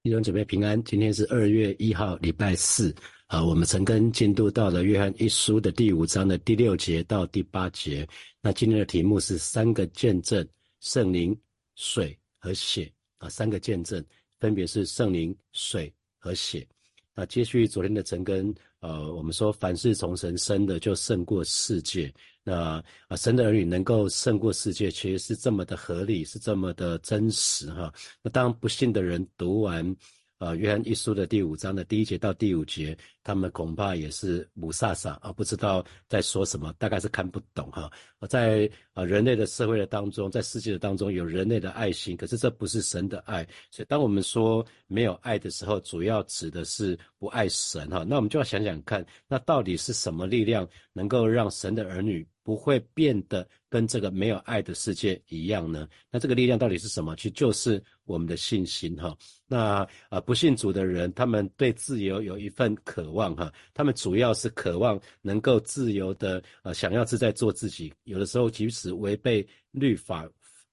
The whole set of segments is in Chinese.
弟兄姐妹平安，今天是二月一号，礼拜四。啊，我们曾跟进度到了约翰一书的第五章的第六节到第八节。那今天的题目是三个见证：圣灵、水和血。啊，三个见证分别是圣灵、水和血。那接续昨天的陈根，呃，我们说凡是从神生的，就胜过世界。那啊，神的儿女能够胜过世界，其实是这么的合理，是这么的真实哈。那当不信的人读完。呃，约翰一书的第五章的第一节到第五节，他们恐怕也是母萨萨啊，不知道在说什么，大概是看不懂哈。在啊人类的社会的当中，在世界的当中有人类的爱心，可是这不是神的爱。所以当我们说没有爱的时候，主要指的是不爱神哈。那我们就要想想看，那到底是什么力量能够让神的儿女？不会变得跟这个没有爱的世界一样呢？那这个力量到底是什么？其实就是我们的信心哈。那啊，不信主的人，他们对自由有一份渴望哈。他们主要是渴望能够自由的呃，想要自在做自己。有的时候即使违背律法。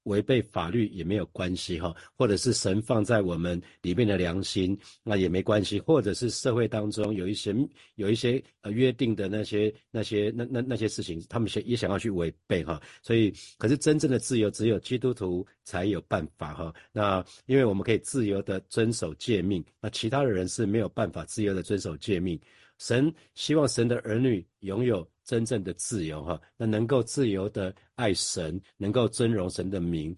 违背法律也没有关系哈，或者是神放在我们里面的良心，那也没关系，或者是社会当中有一些有一些呃约定的那些那些那那那些事情，他们想也想要去违背哈，所以可是真正的自由只有基督徒才有办法哈，那因为我们可以自由的遵守诫命，那其他的人是没有办法自由的遵守诫命，神希望神的儿女拥有。真正的自由，哈，那能够自由的爱神，能够尊荣神的名。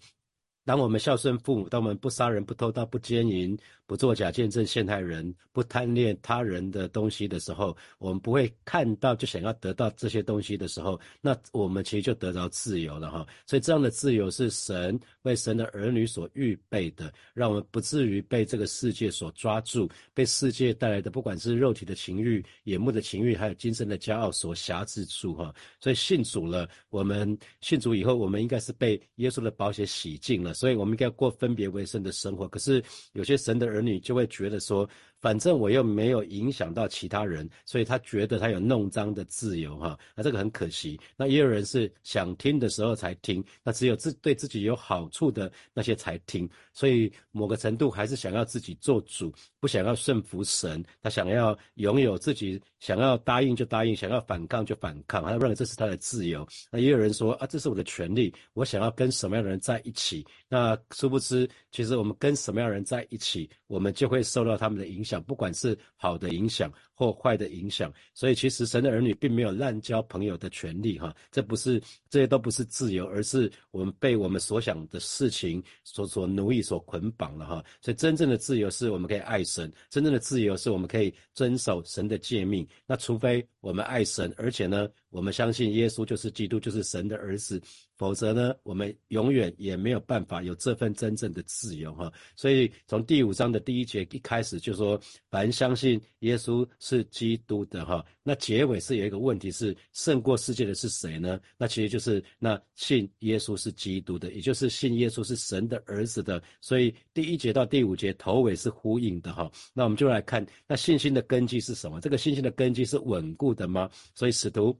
当我们孝顺父母，当我们不杀人、不偷盗、不奸淫。不作假见证陷害人，不贪恋他人的东西的时候，我们不会看到就想要得到这些东西的时候，那我们其实就得到自由了哈。所以这样的自由是神为神的儿女所预备的，让我们不至于被这个世界所抓住，被世界带来的不管是肉体的情欲、眼目的情欲，还有精神的骄傲所辖制住哈。所以信主了，我们信主以后，我们应该是被耶稣的宝血洗净了，所以我们应该过分别为圣的生活。可是有些神的儿。女就会觉得说。反正我又没有影响到其他人，所以他觉得他有弄脏的自由哈，那这个很可惜。那也有人是想听的时候才听，那只有自对自己有好处的那些才听，所以某个程度还是想要自己做主，不想要顺服神，他想要拥有自己，想要答应就答应，想要反抗就反抗，他认为这是他的自由。那也有人说啊，这是我的权利，我想要跟什么样的人在一起。那殊不知，其实我们跟什么样的人在一起，我们就会受到他们的影响。想，不管是好的影响或坏的影响，所以其实神的儿女并没有滥交朋友的权利，哈，这不是这些都不是自由，而是我们被我们所想的事情所所奴役、所捆绑了，哈。所以真正的自由是我们可以爱神，真正的自由是我们可以遵守神的诫命。那除非我们爱神，而且呢，我们相信耶稣就是基督，就是神的儿子。否则呢，我们永远也没有办法有这份真正的自由哈。所以从第五章的第一节一开始就说，凡相信耶稣是基督的哈。那结尾是有一个问题是胜过世界的是谁呢？那其实就是那信耶稣是基督的，也就是信耶稣是神的儿子的。所以第一节到第五节头尾是呼应的哈。那我们就来看，那信心的根基是什么？这个信心的根基是稳固的吗？所以使徒。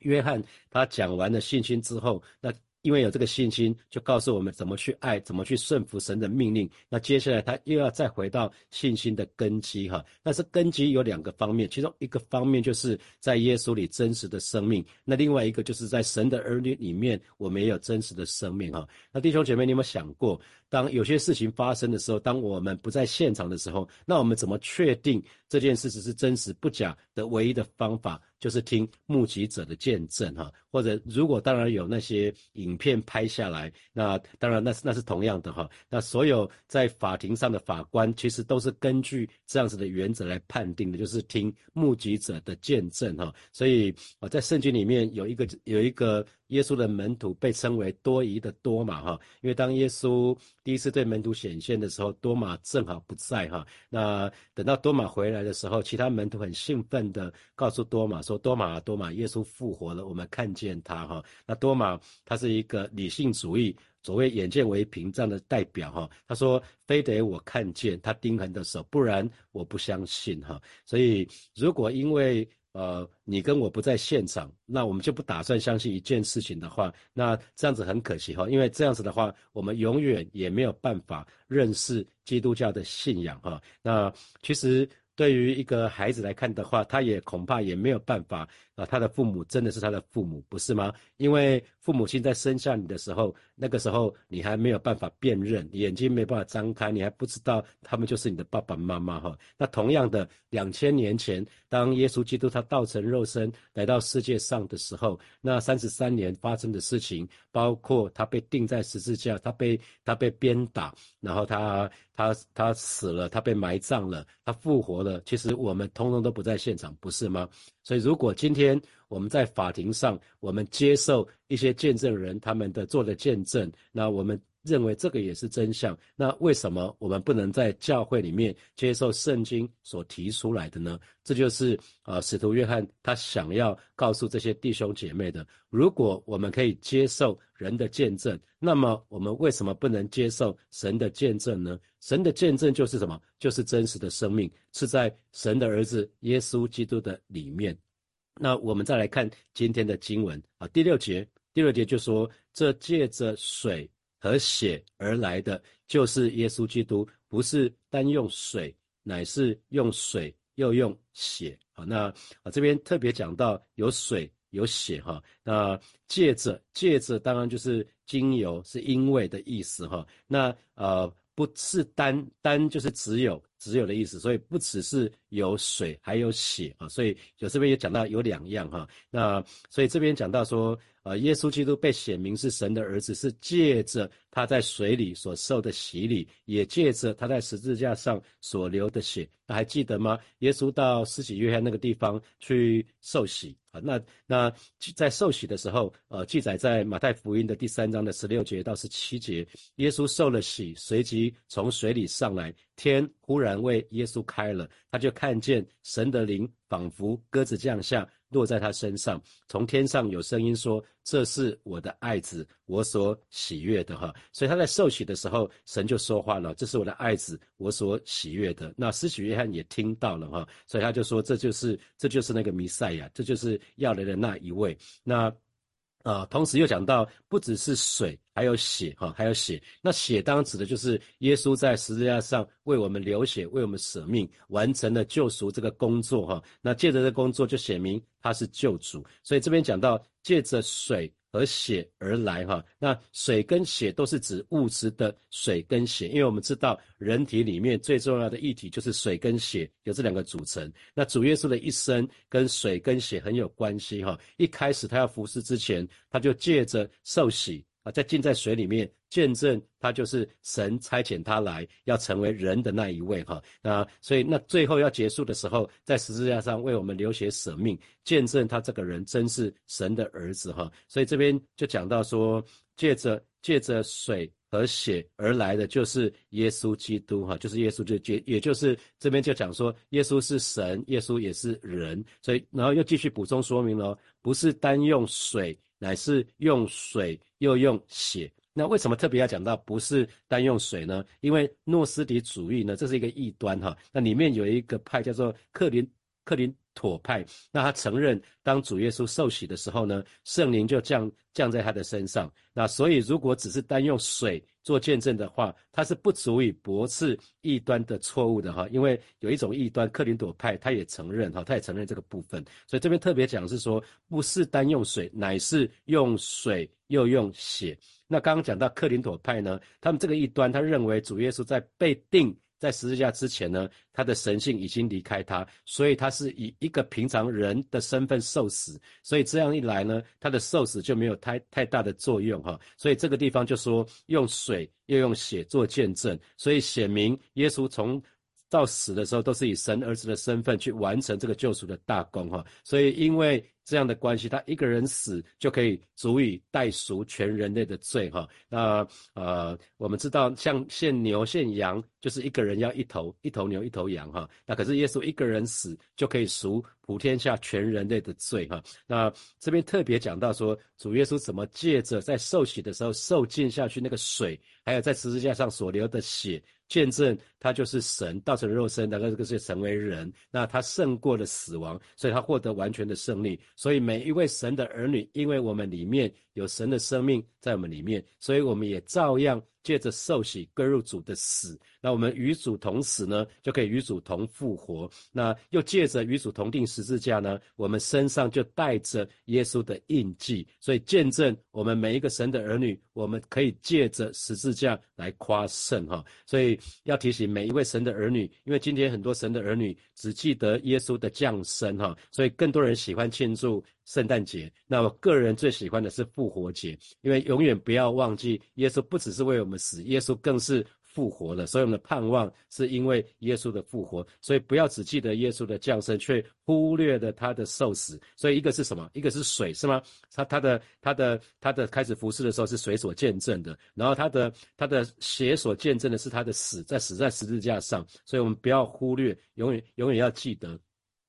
约翰他讲完了信心之后，那因为有这个信心，就告诉我们怎么去爱，怎么去顺服神的命令。那接下来他又要再回到信心的根基哈。但是根基有两个方面，其中一个方面就是在耶稣里真实的生命，那另外一个就是在神的儿女里面，我们也有真实的生命哈。那弟兄姐妹，你有没有想过，当有些事情发生的时候，当我们不在现场的时候，那我们怎么确定这件事情是真实不假的唯一的方法？就是听目击者的见证哈，或者如果当然有那些影片拍下来，那当然那是那是同样的哈。那所有在法庭上的法官其实都是根据这样子的原则来判定的，就是听目击者的见证哈。所以啊，在圣经里面有一个有一个。耶稣的门徒被称为多疑的多马哈，因为当耶稣第一次对门徒显现的时候，多马正好不在哈。那等到多马回来的时候，其他门徒很兴奋的告诉多马说：“多马，多马，耶稣复活了，我们看见他哈。”那多马他是一个理性主义，所谓眼见为凭这样的代表哈。他说：“非得我看见他钉痕的手，不然我不相信哈。”所以如果因为呃，你跟我不在现场，那我们就不打算相信一件事情的话，那这样子很可惜哈，因为这样子的话，我们永远也没有办法认识基督教的信仰哈。那其实。对于一个孩子来看的话，他也恐怕也没有办法啊，他的父母真的是他的父母，不是吗？因为父母亲在生下你的时候，那个时候你还没有办法辨认，眼睛没办法张开，你还不知道他们就是你的爸爸妈妈哈。那同样的，两千年前，当耶稣基督他道成肉身来到世界上的时候，那三十三年发生的事情，包括他被钉在十字架，他被他被鞭打，然后他他他死了，他被埋葬了，他复活了。其实我们通通都不在现场，不是吗？所以如果今天我们在法庭上，我们接受一些见证人他们的做的见证，那我们认为这个也是真相。那为什么我们不能在教会里面接受圣经所提出来的呢？这就是啊，使徒约翰他想要告诉这些弟兄姐妹的。如果我们可以接受人的见证，那么我们为什么不能接受神的见证呢？神的见证就是什么？就是真实的生命是在神的儿子耶稣基督的里面。那我们再来看今天的经文啊，第六节，第六节就说：这借着水和血而来的，就是耶稣基督，不是单用水，乃是用水又用血。好，那啊这边特别讲到有水有血哈，那借着借着当然就是精油，是因为的意思哈。那呃。不是单单就是只有只有的意思，所以不只是有水还有血啊，所以有这边也讲到有两样哈。那所以这边讲到说，呃，耶稣基督被显明是神的儿子，是借着他在水里所受的洗礼，也借着他在十字架上所流的血。那还记得吗？耶稣到施洗约翰那个地方去受洗。啊，那那在受洗的时候，呃，记载在马太福音的第三章的十六节到十七节，耶稣受了洗，随即从水里上来，天忽然为耶稣开了，他就看见神的灵仿佛鸽子降下。落在他身上，从天上有声音说：“这是我的爱子，我所喜悦的。”哈，所以他在受洗的时候，神就说话了：“这是我的爱子，我所喜悦的。”那施洗约翰也听到了哈，所以他就说：“这就是，这就是那个弥赛亚，这就是要来的那一位。”那。啊，同时又讲到，不只是水，还有血，哈，还有血。那血当然指的就是耶稣在十字架上为我们流血，为我们舍命，完成了救赎这个工作，哈。那借着这工作就显明他是救主。所以这边讲到借着水。和血而来，哈，那水跟血都是指物质的水跟血，因为我们知道人体里面最重要的一体就是水跟血，有这两个组成。那主耶稣的一生跟水跟血很有关系，哈。一开始他要服侍之前，他就借着受洗。啊，在浸在水里面见证，他就是神差遣他来，要成为人的那一位哈。那所以那最后要结束的时候，在十字架上为我们流血舍命，见证他这个人真是神的儿子哈。所以这边就讲到说，借着借着水和血而来的就是耶稣基督哈，就是耶稣就也也就是这边就讲说，耶稣是神，耶稣也是人。所以然后又继续补充说明了，不是单用水。乃是用水又用血，那为什么特别要讲到不是单用水呢？因为诺斯底主义呢，这是一个异端哈。那里面有一个派叫做克林克林妥派，那他承认当主耶稣受洗的时候呢，圣灵就降降在他的身上。那所以如果只是单用水做见证的话，他是不足以驳斥异端的错误的哈。因为有一种异端克林朵派，他也承认哈，他也承认这个部分。所以这边特别讲是说，不是单用水，乃是用水又用血。那刚刚讲到克林朵派呢，他们这个异端，他认为主耶稣在被定。在十字架之前呢，他的神性已经离开他，所以他是以一个平常人的身份受死，所以这样一来呢，他的受死就没有太太大的作用哈。所以这个地方就说用水又用血做见证，所以显明耶稣从到死的时候都是以神儿子的身份去完成这个救赎的大功哈。所以因为。这样的关系，他一个人死就可以足以代赎全人类的罪，哈。那呃，我们知道像献牛献羊，就是一个人要一头一头牛一头羊，哈。那可是耶稣一个人死就可以赎普天下全人类的罪，哈。那这边特别讲到说，主耶稣怎么借着在受洗的时候受浸下去那个水，还有在十字架上所流的血。见证他就是神道成肉身，那个这个是成为人，那他胜过了死亡，所以他获得完全的胜利。所以每一位神的儿女，因为我们里面有神的生命在我们里面，所以我们也照样。借着受洗归入主的死，那我们与主同死呢，就可以与主同复活。那又借着与主同定十字架呢，我们身上就带着耶稣的印记，所以见证我们每一个神的儿女，我们可以借着十字架来夸胜哈。所以要提醒每一位神的儿女，因为今天很多神的儿女只记得耶稣的降生哈，所以更多人喜欢庆祝。圣诞节，那我个人最喜欢的是复活节，因为永远不要忘记，耶稣不只是为我们死，耶稣更是复活了。所以我们的盼望是因为耶稣的复活，所以不要只记得耶稣的降生，却忽略了他的受死。所以一个是什么？一个是水，是吗？他他的他的他的开始服侍的时候是水所见证的，然后他的他的血所见证的是他的死，在死在十字架上。所以我们不要忽略，永远永远要记得。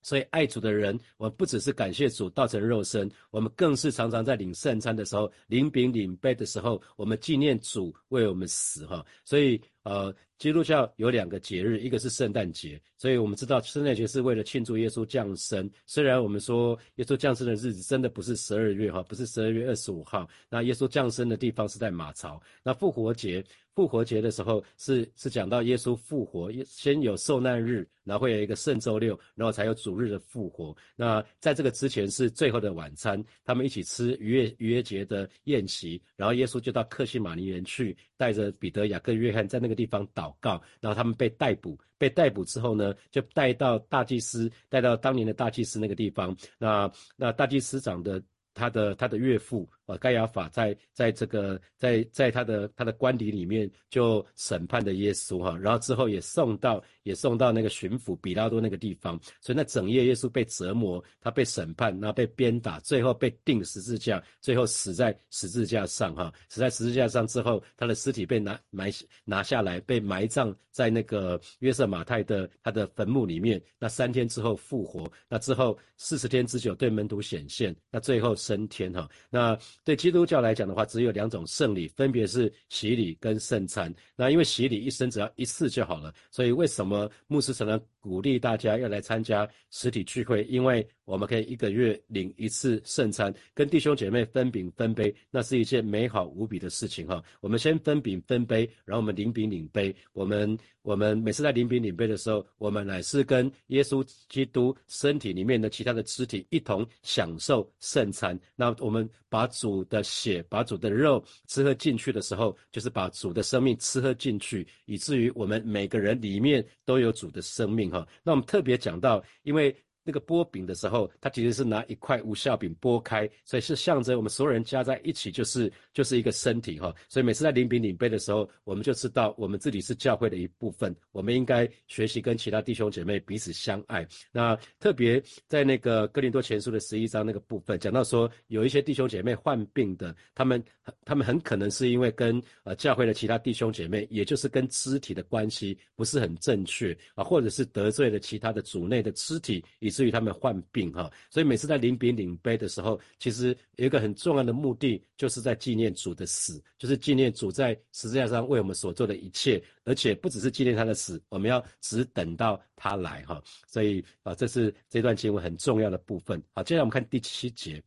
所以爱主的人，我们不只是感谢主道成肉身，我们更是常常在领圣餐的时候、领饼领杯的时候，我们纪念主为我们死哈。所以呃，基督教有两个节日，一个是圣诞节，所以我们知道圣诞节是为了庆祝耶稣降生。虽然我们说耶稣降生的日子真的不是十二月哈，不是十二月二十五号，那耶稣降生的地方是在马槽。那复活节。复活节的时候是是讲到耶稣复活，先有受难日，然后会有一个圣周六，然后才有主日的复活。那在这个之前是最后的晚餐，他们一起吃逾越逾越节的宴席，然后耶稣就到克西马尼园去，带着彼得、雅各、约翰在那个地方祷告，然后他们被逮捕，被逮捕之后呢，就带到大祭司，带到当年的大祭司那个地方。那那大祭司长的他的他的岳父。盖亚法在在这个在在他的他的官邸里面就审判的耶稣哈，然后之后也送到也送到那个巡抚比拉多那个地方，所以那整夜耶稣被折磨，他被审判，然后被鞭打，最后被钉十字架，最后死在十字架上哈，死在十字架上之后，他的尸体被拿埋拿下来，被埋葬在那个约瑟马太的他的坟墓里面，那三天之后复活，那之后四十天之久对门徒显现，那最后升天哈，那。对基督教来讲的话，只有两种圣礼，分别是洗礼跟圣餐。那因为洗礼一生只要一次就好了，所以为什么牧师常常鼓励大家要来参加实体聚会？因为我们可以一个月领一次圣餐，跟弟兄姐妹分饼分杯，那是一件美好无比的事情哈。我们先分饼分杯，然后我们领饼领杯。我们我们每次在领饼领杯的时候，我们乃是跟耶稣基督身体里面的其他的肢体一同享受圣餐。那我们把主的血、把主的肉吃喝进去的时候，就是把主的生命吃喝进去，以至于我们每个人里面都有主的生命哈。那我们特别讲到，因为。那个剥饼的时候，他其实是拿一块无效饼剥开，所以是象征我们所有人加在一起就是就是一个身体哈。所以每次在领饼领杯的时候，我们就知道我们自己是教会的一部分，我们应该学习跟其他弟兄姐妹彼此相爱。那特别在那个哥林多前书的十一章那个部分，讲到说有一些弟兄姐妹患病的，他们他们很可能是因为跟呃教会的其他弟兄姐妹，也就是跟肢体的关系不是很正确啊，或者是得罪了其他的主内的肢体。以至于他们患病哈，所以每次在领饼领杯的时候，其实有一个很重要的目的，就是在纪念主的死，就是纪念主在十字架上为我们所做的一切，而且不只是纪念他的死，我们要只等到他来哈。所以啊，这是这段经文很重要的部分。好，接下来我们看第七节，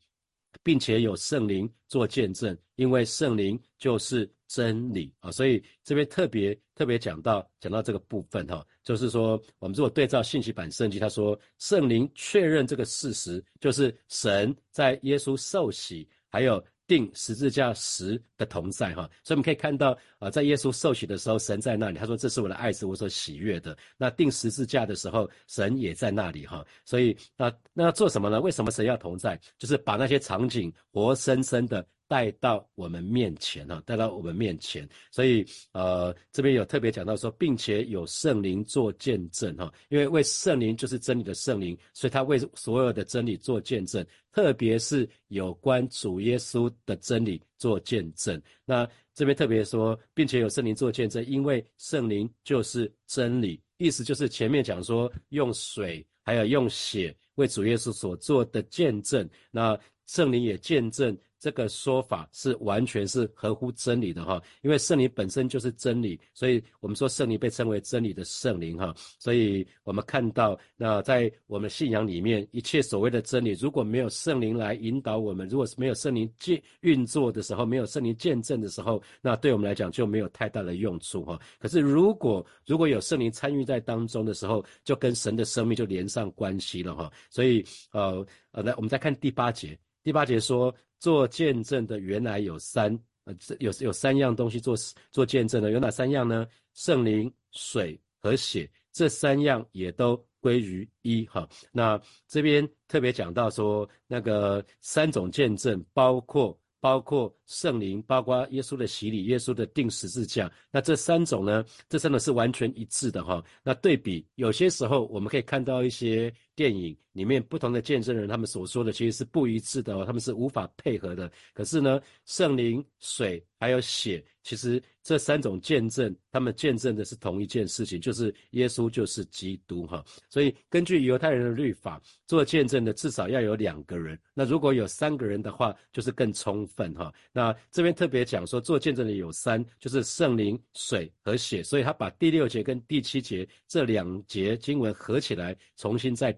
并且有圣灵做见证，因为圣灵就是真理啊。所以这边特别特别讲到讲到这个部分哈。就是说，我们如果对照信息版圣经，他说圣灵确认这个事实，就是神在耶稣受洗，还有定十字架时的同在哈。所以我们可以看到啊，在耶稣受洗的时候，神在那里，他说这是我的爱子，我所喜悦的。那定十字架的时候，神也在那里哈。所以那那做什么呢？为什么神要同在？就是把那些场景活生生的。带到我们面前哈，带到我们面前，所以呃这边有特别讲到说，并且有圣灵做见证哈，因为为圣灵就是真理的圣灵，所以他为所有的真理做见证，特别是有关主耶稣的真理做见证。那这边特别说，并且有圣灵做见证，因为圣灵就是真理，意思就是前面讲说用水还有用血为主耶稣所做的见证，那圣灵也见证。这个说法是完全是合乎真理的哈，因为圣灵本身就是真理，所以我们说圣灵被称为真理的圣灵哈，所以我们看到那在我们信仰里面，一切所谓的真理，如果没有圣灵来引导我们，如果是没有圣灵见运作的时候，没有圣灵见证的时候，那对我们来讲就没有太大的用处哈。可是如果如果有圣灵参与在当中的时候，就跟神的生命就连上关系了哈。所以呃呃，来我们再看第八节，第八节说做见证的原来有三呃有有三样东西做做见证的，有哪三样呢？圣灵、水和血，这三样也都归于一哈。那这边特别讲到说那个三种见证，包括。包括圣灵，包括耶稣的洗礼，耶稣的定十字架。那这三种呢？这真的是完全一致的哈。那对比，有些时候我们可以看到一些电影里面不同的见证人，他们所说的其实是不一致的，哦他们是无法配合的。可是呢，圣灵、水还有血。其实这三种见证，他们见证的是同一件事情，就是耶稣就是基督哈。所以根据犹太人的律法，做见证的至少要有两个人。那如果有三个人的话，就是更充分哈。那这边特别讲说，做见证的有三，就是圣灵、水和血。所以他把第六节跟第七节这两节经文合起来，重新再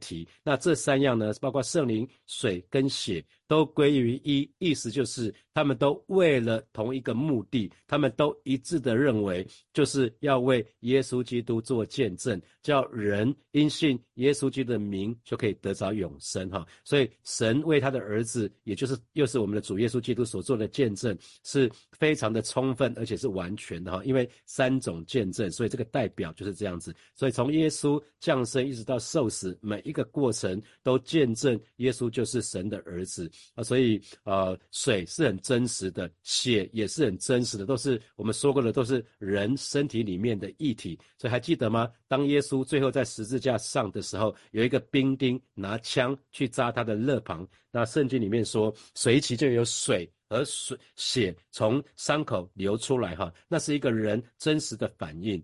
那这三样呢，包括圣灵、水跟血。都归于一，意思就是他们都为了同一个目的，他们都一致的认为，就是要为耶稣基督做见证，叫人因信耶稣基督的名就可以得着永生哈。所以神为他的儿子，也就是又是我们的主耶稣基督所做的见证，是非常的充分，而且是完全的哈。因为三种见证，所以这个代表就是这样子。所以从耶稣降生一直到受死，每一个过程都见证耶稣就是神的儿子。啊，所以呃，水是很真实的，血也是很真实的，都是我们说过的，都是人身体里面的液体。所以还记得吗？当耶稣最后在十字架上的时候，有一个兵丁拿枪去扎他的肋旁，那圣经里面说，随即就有水和水血从伤口流出来，哈，那是一个人真实的反应。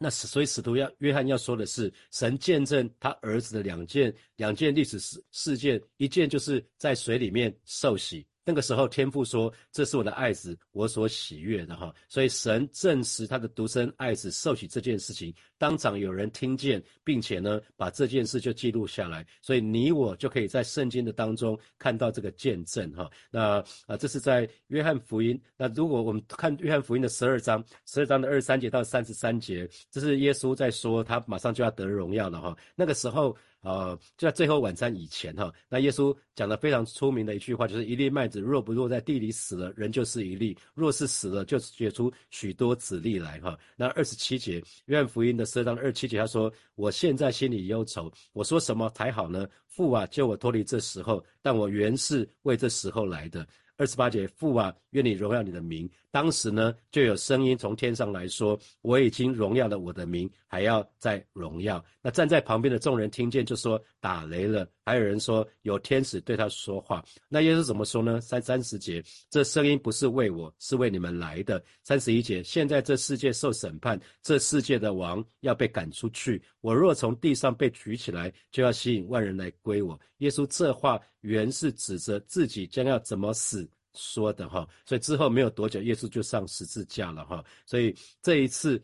那所以使徒要约翰要说的是，神见证他儿子的两件两件历史事事件，一件就是在水里面受洗。那个时候，天父说：“这是我的爱子，我所喜悦的。”哈，所以神证实他的独生爱子受洗这件事情，当场有人听见，并且呢，把这件事就记录下来。所以你我就可以在圣经的当中看到这个见证。哈，那啊，这是在约翰福音。那如果我们看约翰福音的十二章，十二章的二十三节到三十三节，这是耶稣在说他马上就要得荣耀了。哈，那个时候。呃，就在最后晚餐以前哈，那耶稣讲的非常出名的一句话，就是一粒麦子若不落在地里死了，人就是一粒；若是死了，就结出许多子粒来哈。那二十七节，约翰福音的十章二十七节，他说：“我现在心里忧愁，我说什么才好呢？父啊，救我脱离这时候，但我原是为这时候来的。”二十八节，父啊，愿你荣耀你的名。当时呢，就有声音从天上来说：“我已经荣耀了我的名，还要再荣耀。”那站在旁边的众人听见，就说：“打雷了。”还有人说：“有天使对他说话。”那耶稣怎么说呢？三三十节，这声音不是为我，是为你们来的。三十一节，现在这世界受审判，这世界的王要被赶出去。我若从地上被举起来，就要吸引万人来归我。耶稣这话原是指着自己将要怎么死。说的哈，所以之后没有多久，耶稣就上十字架了哈。所以这一次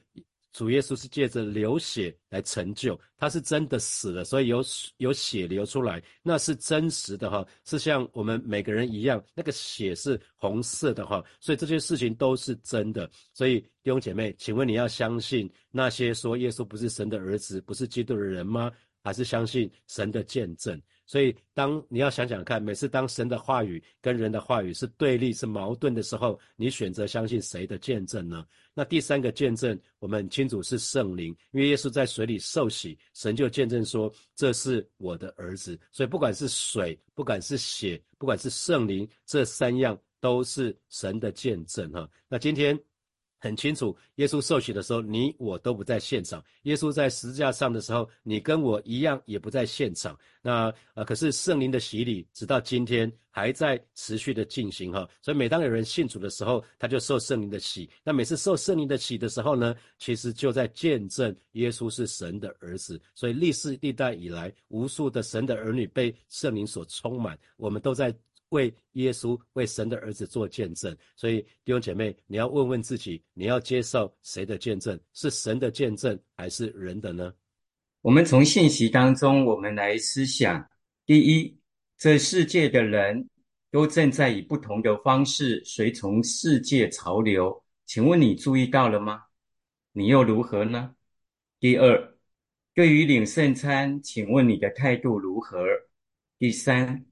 主耶稣是借着流血来成就，他是真的死了，所以有有血流出来，那是真实的哈，是像我们每个人一样，那个血是红色的哈。所以这些事情都是真的。所以弟兄姐妹，请问你要相信那些说耶稣不是神的儿子，不是基督的人吗？还是相信神的见证？所以，当你要想想看，每次当神的话语跟人的话语是对立、是矛盾的时候，你选择相信谁的见证呢？那第三个见证，我们很清楚是圣灵，因为耶稣在水里受洗，神就见证说这是我的儿子。所以，不管是水，不管是血，不管是圣灵，这三样都是神的见证哈。那今天。很清楚，耶稣受洗的时候，你我都不在现场。耶稣在十字架上的时候，你跟我一样也不在现场。那呃，可是圣灵的洗礼直到今天还在持续的进行哈。所以每当有人信主的时候，他就受圣灵的洗。那每次受圣灵的洗的时候呢，其实就在见证耶稣是神的儿子。所以历世历代以来，无数的神的儿女被圣灵所充满，我们都在。为耶稣、为神的儿子做见证。所以弟兄姐妹，你要问问自己，你要接受谁的见证？是神的见证还是人的呢？我们从信息当中，我们来思想：第一，这世界的人都正在以不同的方式随从世界潮流，请问你注意到了吗？你又如何呢？第二。对于领圣餐，请问你的态度如何？第三，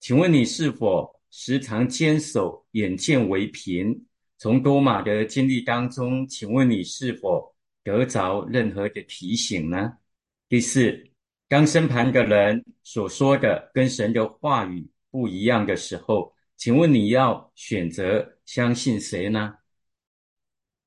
请问你是否时常坚守眼见为凭？从多马的经历当中，请问你是否得着任何的提醒呢？第四，当身旁的人所说的跟神的话语不一样的时候，请问你要选择相信谁呢？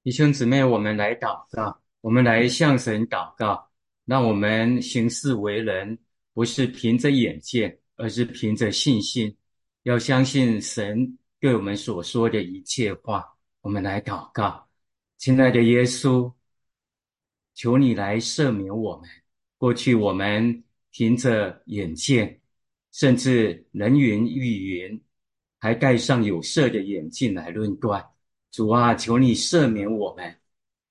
弟兄姊妹，我们来祷告，我们来向神祷告。让我们行事为人，不是凭着眼见，而是凭着信心。要相信神对我们所说的一切话。我们来祷告，亲爱的耶稣，求你来赦免我们。过去我们凭着眼见，甚至人云亦云，还戴上有色的眼镜来论断。主啊，求你赦免我们。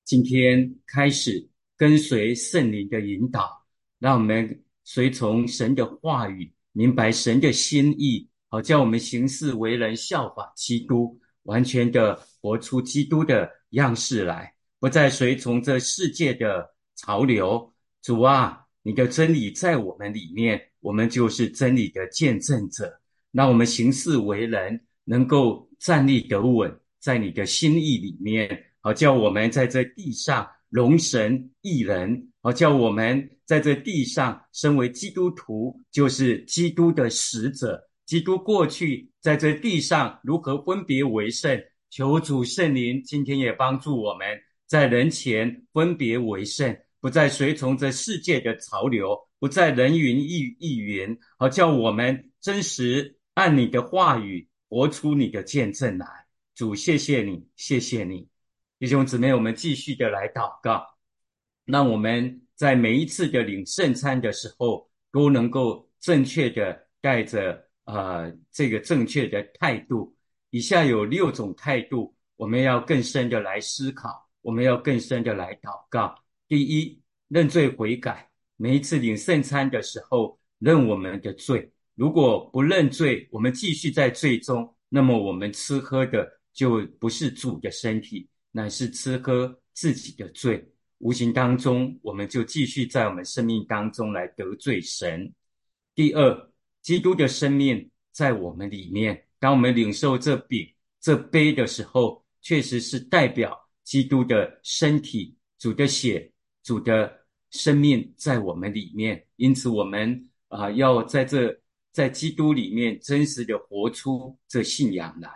今天开始。跟随圣灵的引导，让我们随从神的话语，明白神的心意，好叫我们行事为人效法基督，完全的活出基督的样式来，不再随从这世界的潮流。主啊，你的真理在我们里面，我们就是真理的见证者。让我们行事为人能够站立得稳，在你的心意里面，好叫我们在这地上。龙神一人，好叫我们在这地上身为基督徒，就是基督的使者。基督过去在这地上如何分别为圣？求主圣灵今天也帮助我们在人前分别为圣，不再随从这世界的潮流，不再人云亦亦云，好叫我们真实按你的话语活出你的见证来。主，谢谢你，谢谢你。弟兄姊妹，我们继续的来祷告，让我们在每一次的领圣餐的时候，都能够正确的带着呃这个正确的态度。以下有六种态度，我们要更深的来思考，我们要更深的来祷告。第一，认罪悔改。每一次领圣餐的时候，认我们的罪。如果不认罪，我们继续在罪中，那么我们吃喝的就不是主的身体。乃是吃喝自己的罪，无形当中，我们就继续在我们生命当中来得罪神。第二，基督的生命在我们里面，当我们领受这饼、这杯的时候，确实是代表基督的身体、主的血、主的生命在我们里面。因此，我们啊，要在这在基督里面真实的活出这信仰来。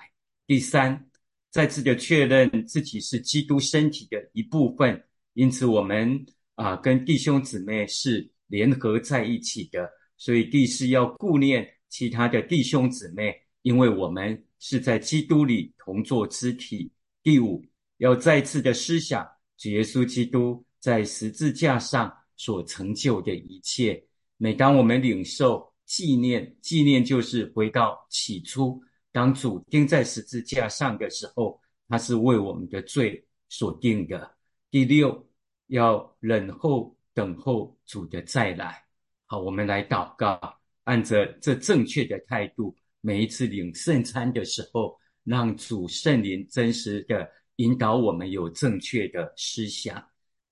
第三。再次的确认自己是基督身体的一部分，因此我们啊跟弟兄姊妹是联合在一起的。所以第四要顾念其他的弟兄姊妹，因为我们是在基督里同作肢体。第五要再次的思想主耶稣基督在十字架上所成就的一切。每当我们领受纪念，纪念就是回到起初。当主钉在十字架上的时候，他是为我们的罪所定的。第六，要忍候等候主的再来。好，我们来祷告，按着这正确的态度，每一次领圣餐的时候，让主圣灵真实的引导我们有正确的思想。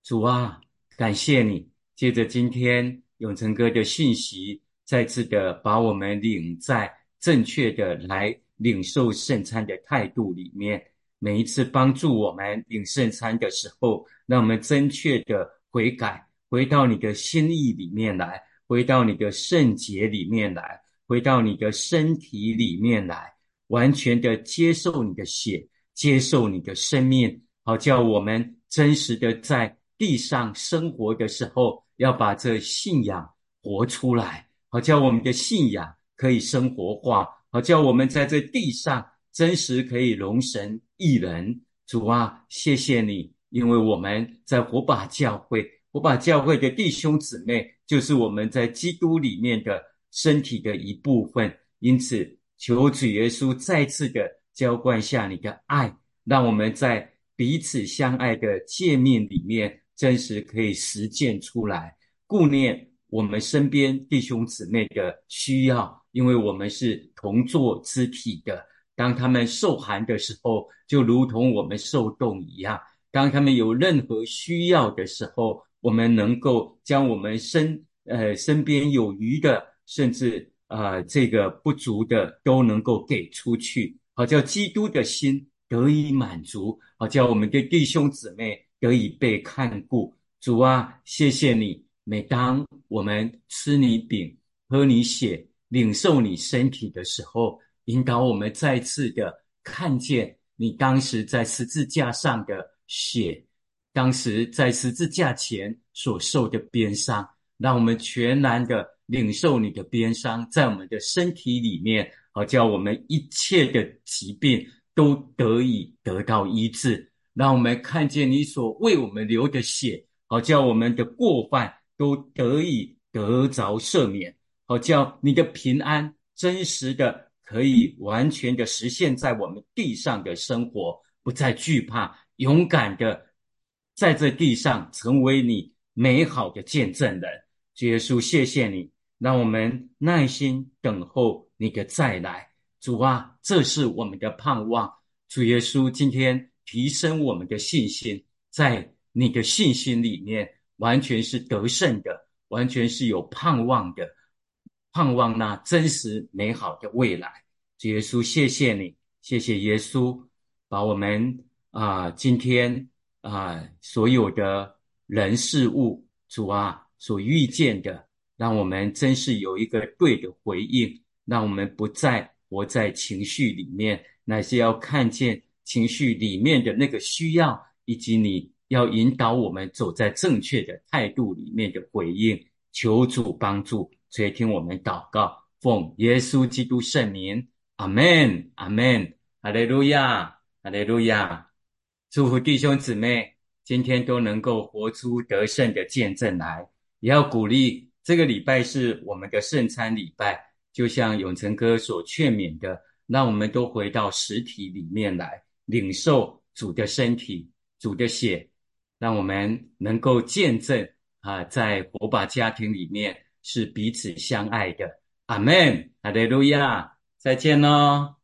主啊，感谢你，借着今天永成哥的信息，再次的把我们领在正确的来。领受圣餐的态度里面，每一次帮助我们领圣餐的时候，让我们正确的悔改，回到你的心意里面来，回到你的圣洁里面来，回到你的身体里面来，完全的接受你的血，接受你的生命，好叫我们真实的在地上生活的时候，要把这信仰活出来，好叫我们的信仰可以生活化。好叫我们在这地上真实可以容神一人。主啊，谢谢你，因为我们在火把教会，火把教会的弟兄姊妹就是我们在基督里面的身体的一部分。因此，求主耶稣再次的浇灌下你的爱，让我们在彼此相爱的界面里面，真实可以实践出来，顾念我们身边弟兄姊妹的需要，因为我们是同作肢体的。当他们受寒的时候，就如同我们受冻一样；当他们有任何需要的时候，我们能够将我们身呃身边有余的，甚至啊这个不足的，都能够给出去，好叫基督的心得以满足，好叫我们的弟兄姊妹得以被看顾。主啊，谢谢你！每当我们吃你饼、喝你血、领受你身体的时候，引导我们再次的看见你当时在十字架上的血，当时在十字架前所受的鞭伤，让我们全然的领受你的鞭伤，在我们的身体里面，好叫我们一切的疾病都得以得到医治，让我们看见你所为我们流的血，好叫我们的过犯。都得以得着赦免，好叫你的平安真实的可以完全的实现，在我们地上的生活，不再惧怕，勇敢的在这地上成为你美好的见证人。主耶稣，谢谢你，让我们耐心等候你的再来。主啊，这是我们的盼望。主耶稣，今天提升我们的信心，在你的信心里面。完全是得胜的，完全是有盼望的，盼望那真实美好的未来。主耶稣，谢谢你，谢谢耶稣，把我们啊今天啊所有的人事物，主啊所遇见的，让我们真是有一个对的回应，让我们不再活在情绪里面，乃是要看见情绪里面的那个需要，以及你。要引导我们走在正确的态度里面的回应，求主帮助，垂听我们祷告，奉耶稣基督圣名，阿门，阿门，哈利路亚，哈利路亚，祝福弟兄姊妹今天都能够活出得胜的见证来，也要鼓励这个礼拜是我们的圣餐礼拜，就像永成哥所劝勉的，让我们都回到实体里面来，领受主的身体、主的血。让我们能够见证啊，在火把家庭里面是彼此相爱的。阿门，哈利路亚，再见喽。